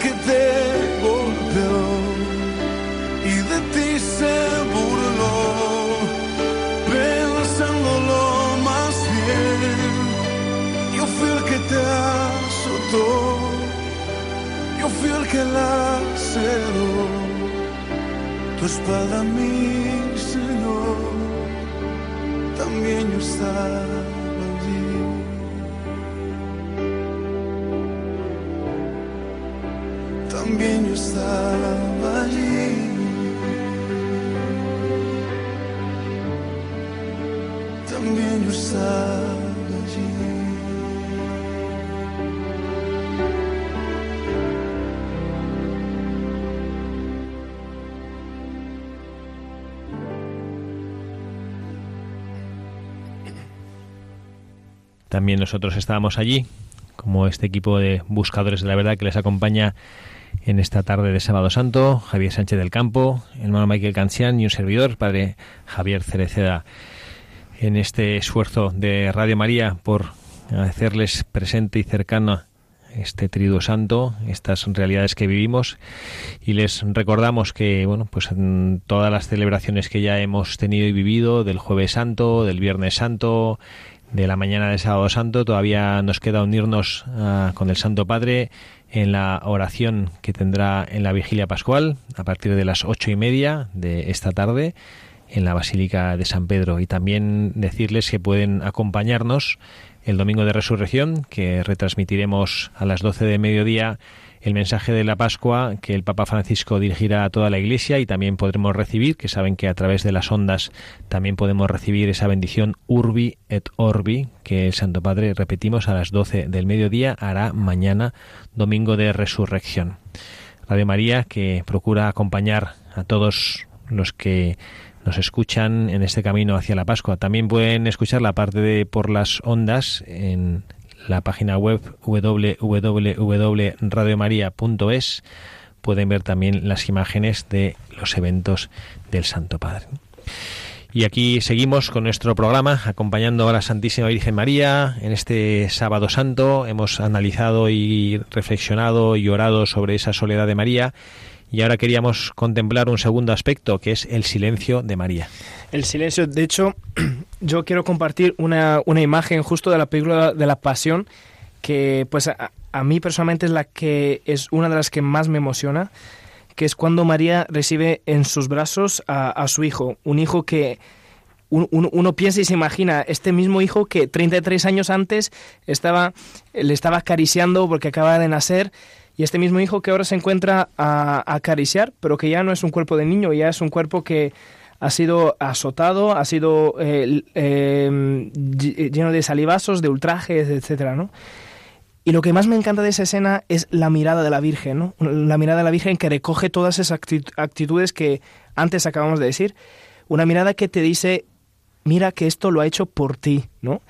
que te golpeó y de ti se burló, pensándolo más bien, yo fui el que te azotó, yo fui el que la cerró. Tu espada, mi Señor, también yo estaba También nosotros estábamos allí, como este equipo de buscadores de la verdad que les acompaña en esta tarde de Sábado Santo, Javier Sánchez del Campo, hermano Michael Cancian y un servidor, padre Javier Cereceda, en este esfuerzo de Radio María por hacerles presente y cercano este triduo santo, estas realidades que vivimos y les recordamos que bueno, pues en todas las celebraciones que ya hemos tenido y vivido del jueves santo, del viernes santo, de la mañana de sábado santo, todavía nos queda unirnos uh, con el Santo Padre en la oración que tendrá en la vigilia pascual a partir de las ocho y media de esta tarde en la Basílica de San Pedro. Y también decirles que pueden acompañarnos el domingo de resurrección, que retransmitiremos a las 12 de mediodía el mensaje de la Pascua que el Papa Francisco dirigirá a toda la Iglesia y también podremos recibir, que saben que a través de las ondas también podemos recibir esa bendición Urbi et Orbi que el Santo Padre, repetimos, a las 12 del mediodía hará mañana, domingo de resurrección. Radio María que procura acompañar a todos los que nos escuchan en este camino hacia la Pascua. También pueden escuchar la parte de por las ondas en la página web www.radiomaria.es. Pueden ver también las imágenes de los eventos del Santo Padre. Y aquí seguimos con nuestro programa, acompañando a la Santísima Virgen María. En este sábado santo hemos analizado y reflexionado y orado sobre esa soledad de María y ahora queríamos contemplar un segundo aspecto, que es el silencio de María. El silencio, de hecho, yo quiero compartir una, una imagen justo de la película de la Pasión, que pues a, mí personalmente es la que es una de las que más me emociona, que es cuando María recibe en sus brazos a, su hijo, un hijo que un, un, uno piensa y se imagina este mismo hijo que 33 años antes estaba le estaba acariciando porque acaba de nacer y este mismo hijo que ahora se encuentra a, a, acariciar, pero que ya no es un cuerpo de niño, ya es un cuerpo que ha sido azotado, ha sido eh, eh, lleno de salivazos, de ultrajes, etcétera, ¿no? Y lo que más me encanta de esa escena es la mirada de la Virgen, ¿no? La mirada de la Virgen que recoge todas esas actitudes que antes acabamos de decir. Una mirada que te dice, mira que esto lo ha hecho por ti, ¿no?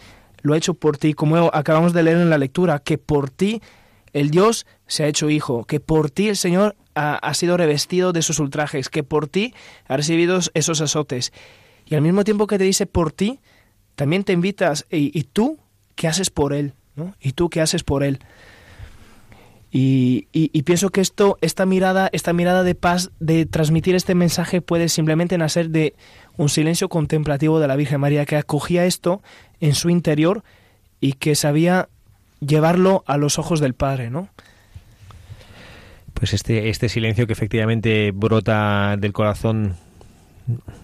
Lo ha hecho por ti, como acabamos de leer en la lectura, que por ti el Dios se ha hecho hijo, que por ti el Señor ha, sido revestido de sus ultrajes, que por ti ha recibido esos azotes. Y al mismo tiempo que te dice por ti, también te invitas, ¿y, tú qué haces por Él? ¿no? ¿Y tú qué haces por Él? Y, y, pienso que esto, esta mirada, esta mirada de paz, de transmitir este mensaje, puede simplemente nacer de un silencio contemplativo de la Virgen María que acogía esto en su interior y que sabía llevarlo a los ojos del Padre, ¿no? Pues este, este silencio que efectivamente brota del corazón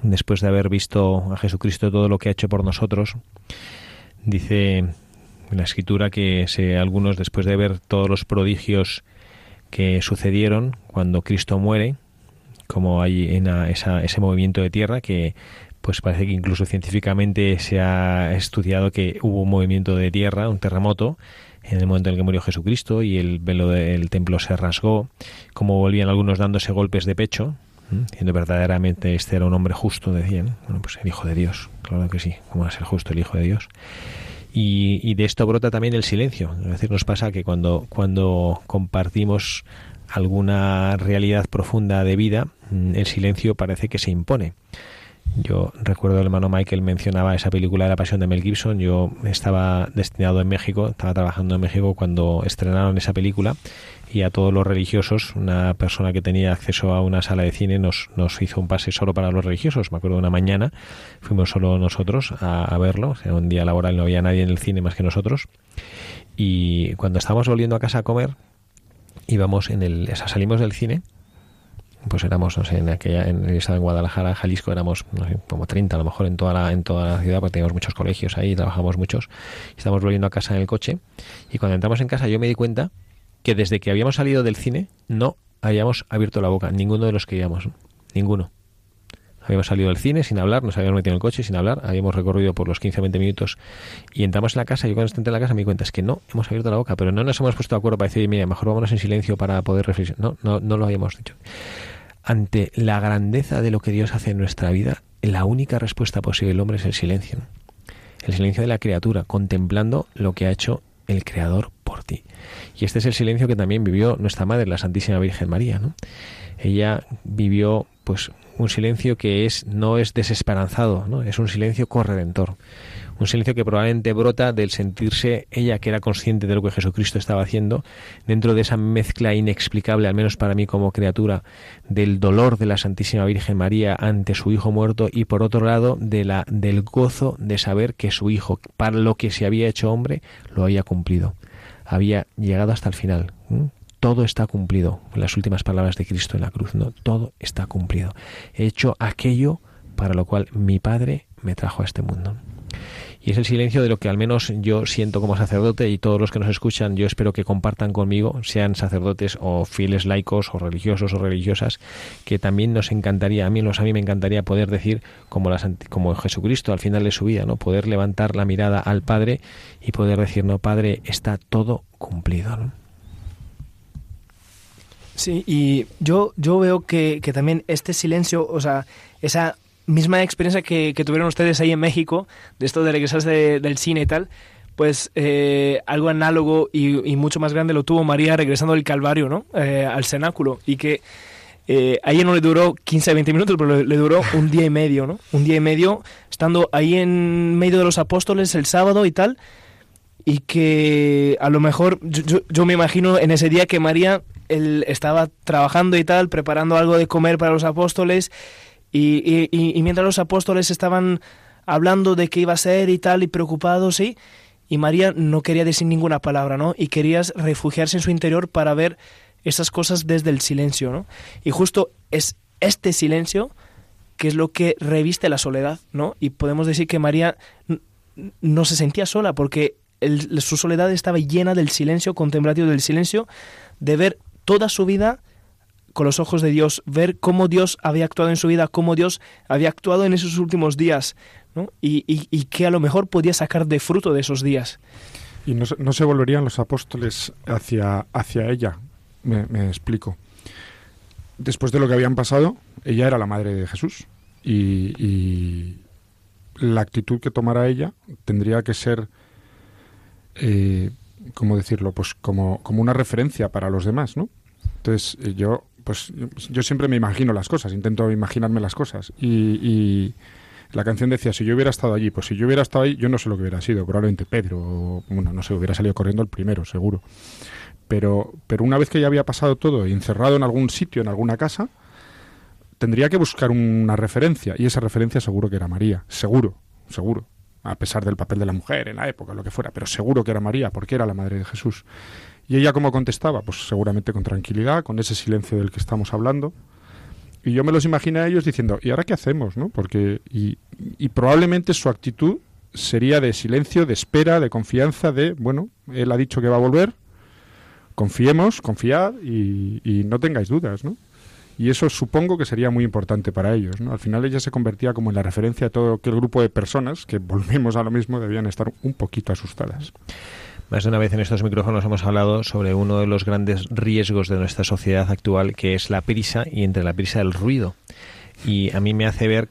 después de haber visto a Jesucristo todo lo que ha hecho por nosotros, dice en la escritura que se, algunos después de ver todos los prodigios que sucedieron cuando Cristo muere, como hay en a, esa, ese movimiento de tierra que pues parece que incluso científicamente se ha estudiado que hubo un movimiento de tierra, un terremoto, en el momento en el que murió Jesucristo y el velo del templo se rasgó, como volvían algunos dándose golpes de pecho, diciendo verdaderamente este era un hombre justo, decían. Bueno, pues el Hijo de Dios, claro que sí, ¿cómo va a ser justo el Hijo de Dios? Y, y de esto brota también el silencio. Es decir, nos pasa que cuando, cuando compartimos alguna realidad profunda de vida, el silencio parece que se impone. Yo recuerdo el hermano Michael mencionaba esa película de la pasión de Mel Gibson. Yo estaba destinado en México, estaba trabajando en México cuando estrenaron esa película y a todos los religiosos, una persona que tenía acceso a una sala de cine nos, nos hizo un pase solo para los religiosos. Me acuerdo una mañana, fuimos solo nosotros a, verlo, o un día laboral no había nadie en el cine más que nosotros. Y cuando estábamos volviendo a casa a comer, íbamos en el, o sea, salimos del cine pues éramos, no sé, en aquella, en, en Guadalajara, Jalisco, éramos no sé, como 30 a lo mejor en toda la, en toda la ciudad, porque teníamos muchos colegios ahí, trabajamos muchos, estábamos volviendo a casa en el coche, y cuando entramos en casa yo me di cuenta que desde que habíamos salido del cine no habíamos abierto la boca, ninguno de los que íbamos, ninguno. Habíamos salido del cine sin hablar, nos habíamos metido en el coche sin hablar, habíamos recorrido por los 15 o 20 minutos y entramos en la casa. Yo cuando entré en la casa me di cuenta es que no hemos abierto la boca, pero no nos hemos puesto de acuerdo para decir, mira, mejor vámonos en silencio para poder reflexionar. No, no, no lo habíamos dicho. Ante la grandeza de lo que Dios hace en nuestra vida, la única respuesta posible del hombre es el silencio. El silencio de la criatura, contemplando lo que ha hecho el Creador por ti. Y este es el silencio que también vivió nuestra Madre, la Santísima Virgen María. ¿no? Ella vivió pues un silencio que es no es desesperanzado, ¿no? es un silencio corredentor. Un silencio que probablemente brota del sentirse ella que era consciente de lo que Jesucristo estaba haciendo, dentro de esa mezcla inexplicable, al menos para mí como criatura, del dolor de la Santísima Virgen María ante su hijo muerto y por otro lado de la, del gozo de saber que su hijo, para lo que se había hecho hombre, lo había cumplido. Había llegado hasta el final. todo está cumplido. Las últimas palabras de Cristo en la cruz, no, todo está cumplido. He hecho aquello para lo cual mi Padre me trajo a este mundo. Y es el silencio de lo que al menos yo siento como sacerdote y todos los que nos escuchan, yo espero que compartan conmigo, sean sacerdotes o fieles laicos o religiosos o religiosas, que también nos encantaría, a mí, a mí me encantaría poder decir como, las, como Jesucristo al final de su vida, ¿no? Poder levantar la mirada al Padre y poder decir, no, Padre, está todo cumplido. Sí, y yo, yo veo que, que también este silencio, o sea, esa misma experiencia que, que, tuvieron ustedes ahí en México, de esto de regresarse del cine y tal, pues eh, algo análogo y, y, mucho más grande lo tuvo María regresando del Calvario, ¿no? Eh, al cenáculo. Y que eh, a ella no le duró 15, 20 minutos, pero le, le, duró un día y medio, ¿no? Un día y medio estando ahí en medio de los apóstoles el sábado y tal. Y que a lo mejor, yo, yo, yo me imagino en ese día que María él estaba trabajando y tal, preparando algo de comer para los apóstoles. Y, mientras los apóstoles estaban hablando de qué iba a ser y tal, y preocupados, ¿sí? Y María no quería decir ninguna palabra, ¿no? Y quería refugiarse en su interior para ver esas cosas desde el silencio, ¿no? Y justo es este silencio que es lo que reviste la soledad, ¿no? Y podemos decir que María no se sentía sola porque su soledad estaba llena del silencio, contemplativo del silencio, de ver toda su vida con los ojos de Dios, ver cómo Dios había actuado en su vida, cómo Dios había actuado en esos últimos días, ¿no? y, y, y a lo mejor podía sacar de fruto de esos días. Y no, no se volverían los apóstoles hacia, hacia ella, me, explico. Después de lo que habían pasado, ella era la madre de Jesús y, la actitud que tomara ella tendría que ser, eh, ¿cómo decirlo? Pues como, como una referencia para los demás, ¿no? Entonces yo pues yo siempre me imagino las cosas, intento imaginarme las cosas. Y, y, la canción decía, si yo hubiera estado allí, pues si yo hubiera estado ahí, yo no sé lo que hubiera sido, probablemente Pedro, o, bueno, no sé, hubiera salido corriendo el primero, seguro. Pero, pero una vez que ya había pasado todo encerrado en algún sitio, en alguna casa, tendría que buscar una referencia, y esa referencia seguro que era María, seguro, seguro, a pesar del papel de la mujer en la época, lo que fuera, pero seguro que era María, porque era la madre de Jesús. ¿Y ella cómo contestaba? Pues seguramente con tranquilidad, con ese silencio del que estamos hablando. Y yo me los imaginé a ellos diciendo, ¿y ahora qué hacemos? ¿no? Porque, y, y probablemente su actitud sería de silencio, de espera, de confianza, de, bueno, él ha dicho que va a volver, confiemos, confiad y, y no tengáis dudas, ¿no? Y eso supongo que sería muy importante para ellos. ¿no? Al final ella se convertía como en la referencia de todo aquel grupo de personas que, volvemos a lo mismo, debían estar un poquito asustadas. Más de una vez en estos micrófonos hemos hablado sobre uno de los grandes riesgos de nuestra sociedad actual, que es la prisa y entre la prisa el ruido. Y a mí me hace ver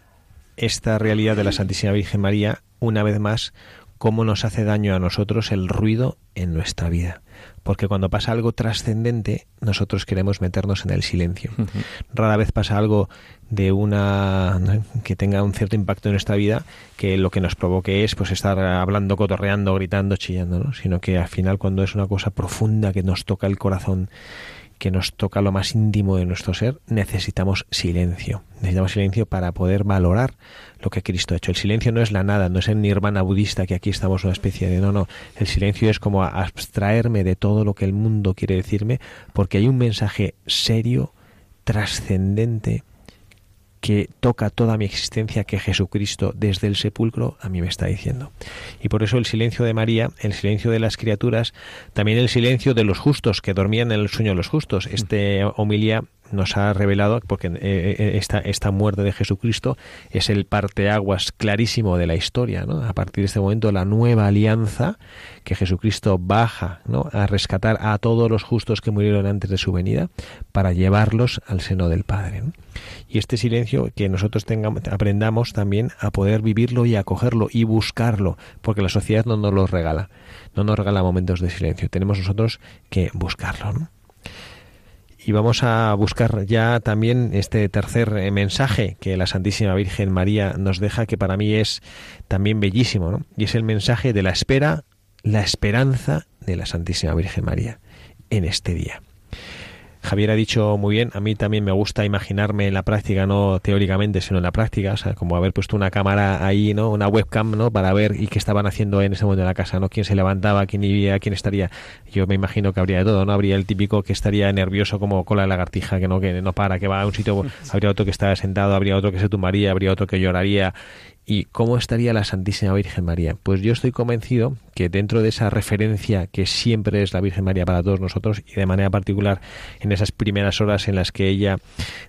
esta realidad de la Santísima Virgen María una vez más cómo nos hace daño a nosotros el ruido en nuestra vida. Porque cuando pasa algo trascendente, nosotros queremos meternos en el silencio. Uh -huh. Rara vez pasa algo de una que tenga un cierto impacto en nuestra vida que lo que nos provoque es pues estar hablando, cotorreando, gritando, chillando, ¿no? sino que al final cuando es una cosa profunda que nos toca el corazón que nos toca lo más íntimo de nuestro ser, necesitamos silencio. Necesitamos silencio para poder valorar lo que Cristo ha hecho. El silencio no es la nada, no es el nirvana budista que aquí estamos una especie de no, no. El silencio es como abstraerme de todo lo que el mundo quiere decirme porque hay un mensaje serio, trascendente, que toca toda mi existencia que Jesucristo desde el sepulcro a mí me está diciendo. Y por eso el silencio de María, el silencio de las criaturas, también el silencio de los justos que dormían en el sueño de los justos. Este homilía nos ha revelado, porque eh, esta, esta muerte de Jesucristo es el parteaguas clarísimo de la historia. ¿no? A partir de este momento, la nueva alianza que Jesucristo baja ¿no? a rescatar a todos los justos que murieron antes de su venida para llevarlos al seno del Padre. Y este silencio que nosotros tengamos, aprendamos también a poder vivirlo y acogerlo y buscarlo, porque la sociedad no nos lo regala, no nos regala momentos de silencio. Tenemos nosotros que buscarlo. Y vamos a buscar ya también este tercer mensaje que la Santísima Virgen María nos deja, que para mí es también bellísimo, ¿no? y es el mensaje de la espera, la esperanza de la Santísima Virgen María en este día. Javier ha dicho muy bien, a mí también me gusta imaginarme en la práctica, no teóricamente, sino en la práctica, o sea, como haber puesto una cámara ahí, ¿no? Una webcam, ¿no? Para ver y qué estaban haciendo en ese momento en la casa, ¿no? Quién se levantaba, quién iría, quién estaría. Yo me imagino que habría de todo, ¿no? Habría el típico que estaría nervioso como cola de lagartija, que no, que no para, que va a un sitio, habría otro que está sentado, habría otro que se tumbaría, habría otro que lloraría ¿Y cómo estaría la Santísima Virgen María? Pues yo estoy convencido que dentro de esa referencia que siempre es la Virgen María para todos nosotros y de manera particular en esas primeras horas en las que ella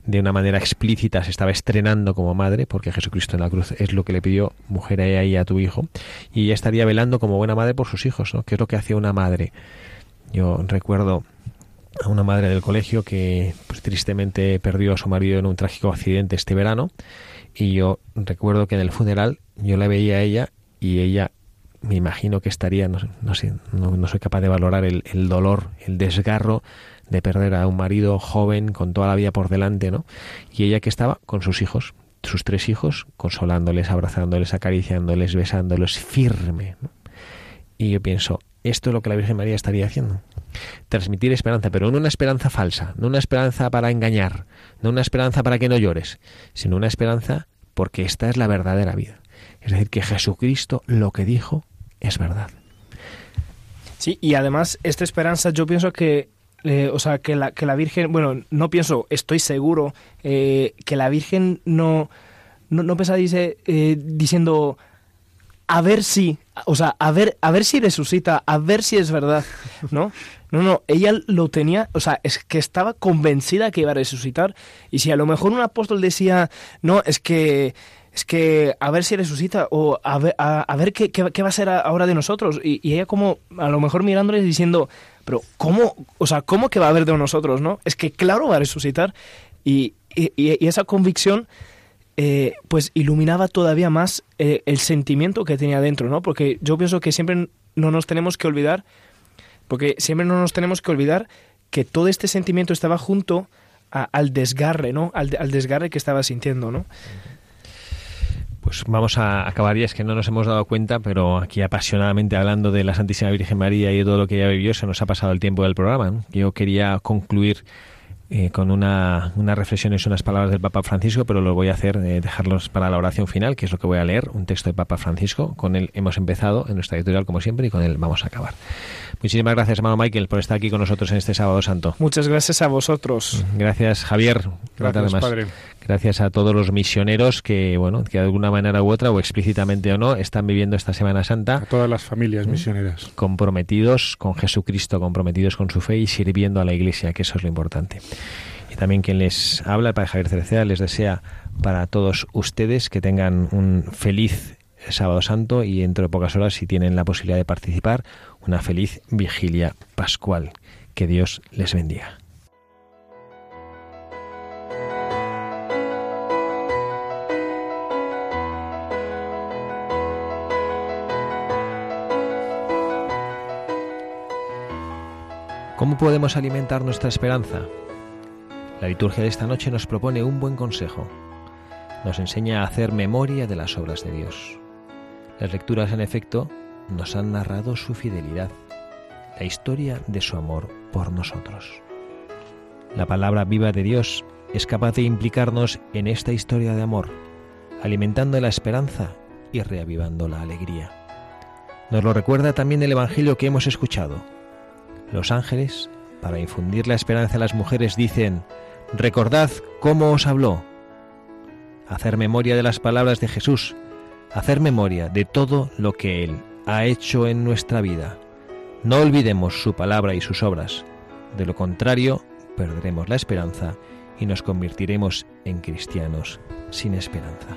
de una manera explícita se estaba estrenando como madre, porque Jesucristo en la cruz es lo que le pidió, mujer a y a tu hijo, y ella estaría velando como buena madre por sus hijos, ¿no? ¿Qué es lo que hacía una madre? Yo recuerdo a una madre del colegio que pues, tristemente perdió a su marido en un trágico accidente este verano y yo recuerdo que en el funeral yo la veía a ella y ella me imagino que estaría, no, no sé, no, soy capaz de valorar el, el, dolor, el desgarro de perder a un marido joven con toda la vida por delante, ¿no? Y ella que estaba con sus hijos, sus tres hijos, consolándoles, abrazándoles, acariciándoles, besándoles, firme. Y yo pienso, esto es lo que la Virgen María estaría haciendo. Transmitir esperanza, pero no una esperanza falsa, no una esperanza para engañar, no una esperanza para que no llores, sino una esperanza porque esta es la verdadera vida. Es decir, que Jesucristo lo que dijo es verdad. Sí, y además esta esperanza yo pienso que, eh, o sea, que la, que la Virgen, bueno, no pienso, estoy seguro eh, que la Virgen no, no, no dice, eh, diciendo, a ver si, o sea, a ver, a ver si resucita, a ver si es verdad, ¿no? No, no, ella lo tenía, o sea, es que estaba convencida que iba a resucitar. Y si a lo mejor un apóstol decía, no, es que, es que a ver si resucita o a ver, a, ver qué, qué, va a ser ahora de nosotros. Y, ella como, a lo mejor mirándoles diciendo, pero ¿cómo, o sea, cómo que va a haber de nosotros, no? Es que claro va a resucitar. Y, y esa convicción eh, pues iluminaba todavía más eh, el sentimiento que tenía dentro, ¿no? Porque yo pienso que siempre no nos tenemos que olvidar, porque siempre no nos tenemos que olvidar que todo este sentimiento estaba junto al desgarre, ¿no? Al, desgarre que estaba sintiendo, ¿no? Pues vamos a acabar ya, es que no nos hemos dado cuenta, pero aquí apasionadamente hablando de la Santísima Virgen María y de todo lo que ella vivió, se nos ha pasado el tiempo del programa. Yo quería concluir eh, con una, una reflexión y unas palabras del Papa Francisco, pero lo voy a hacer, eh, dejarlos para la oración final, que es lo que voy a leer, un texto del Papa Francisco. Con él hemos empezado en nuestra editorial, como siempre, y con él vamos a acabar. Muchísimas gracias, hermano Michael, por estar aquí con nosotros en este sábado santo. Muchas gracias a vosotros. Gracias, Javier. Gracias, Padre. Gracias a todos los misioneros que, bueno, que de alguna manera u otra, o explícitamente o no, están viviendo esta Semana Santa. A todas las familias mm. misioneras. Comprometidos con Jesucristo, comprometidos con su fe y sirviendo a la Iglesia, que eso es lo importante. Y también quien les habla, el Padre Javier Cereceda, les desea para todos ustedes que tengan un feliz sábado santo y dentro de pocas horas, si tienen la posibilidad de participar, una feliz vigilia pascual. Que Dios les bendiga. ¿Cómo podemos alimentar nuestra esperanza? La liturgia de esta noche nos propone un buen consejo. Nos enseña a hacer memoria de las obras de Dios. Las lecturas, en efecto, nos han narrado su fidelidad, la historia de su amor por nosotros. La palabra viva de Dios es capaz de implicarnos en esta historia de amor, alimentando la esperanza y reavivando la alegría. Nos lo recuerda también el Evangelio que hemos escuchado los ángeles, para infundir la esperanza a las mujeres, dicen, recordad cómo os habló. Hacer memoria de las palabras de Jesús, hacer memoria de todo lo que Él ha hecho en nuestra vida. No olvidemos su palabra y sus obras. De lo contrario, perderemos la esperanza y nos convertiremos en cristianos sin esperanza.